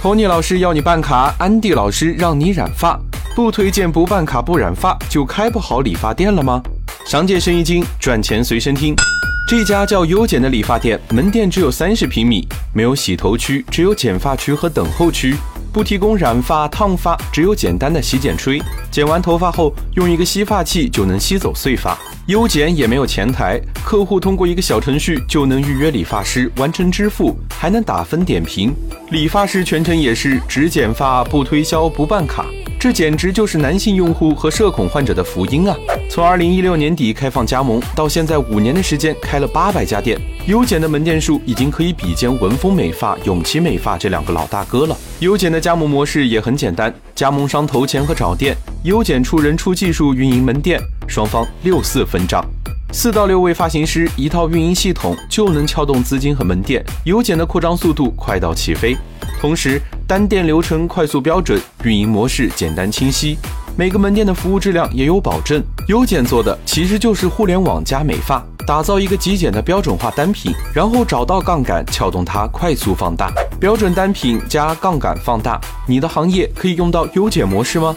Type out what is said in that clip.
托尼老师要你办卡，安迪老师让你染发，不推荐不办卡不染发就开不好理发店了吗？商界生意经，赚钱随身听。这家叫优简的理发店，门店只有三十平米，没有洗头区，只有剪发区和等候区，不提供染发、烫发，只有简单的洗剪吹。剪完头发后，用一个吸发器就能吸走碎发。优剪也没有前台，客户通过一个小程序就能预约理发师，完成支付，还能打分点评。理发师全程也是只剪发不推销不办卡，这简直就是男性用户和社恐患者的福音啊！从二零一六年底开放加盟到现在五年的时间，开了八百家店，优剪的门店数已经可以比肩文峰美发、永琪美发这两个老大哥了。优剪的加盟模式也很简单，加盟商投钱和找店，优剪出人出技术运营门店。双方六四分账，四到六位发型师一套运营系统就能撬动资金和门店，优剪的扩张速度快到起飞。同时，单店流程快速标准，运营模式简单清晰，每个门店的服务质量也有保证。优剪做的其实就是互联网加美发，打造一个极简的标准化单品，然后找到杠杆撬动它快速放大。标准单品加杠杆放大，你的行业可以用到优剪模式吗？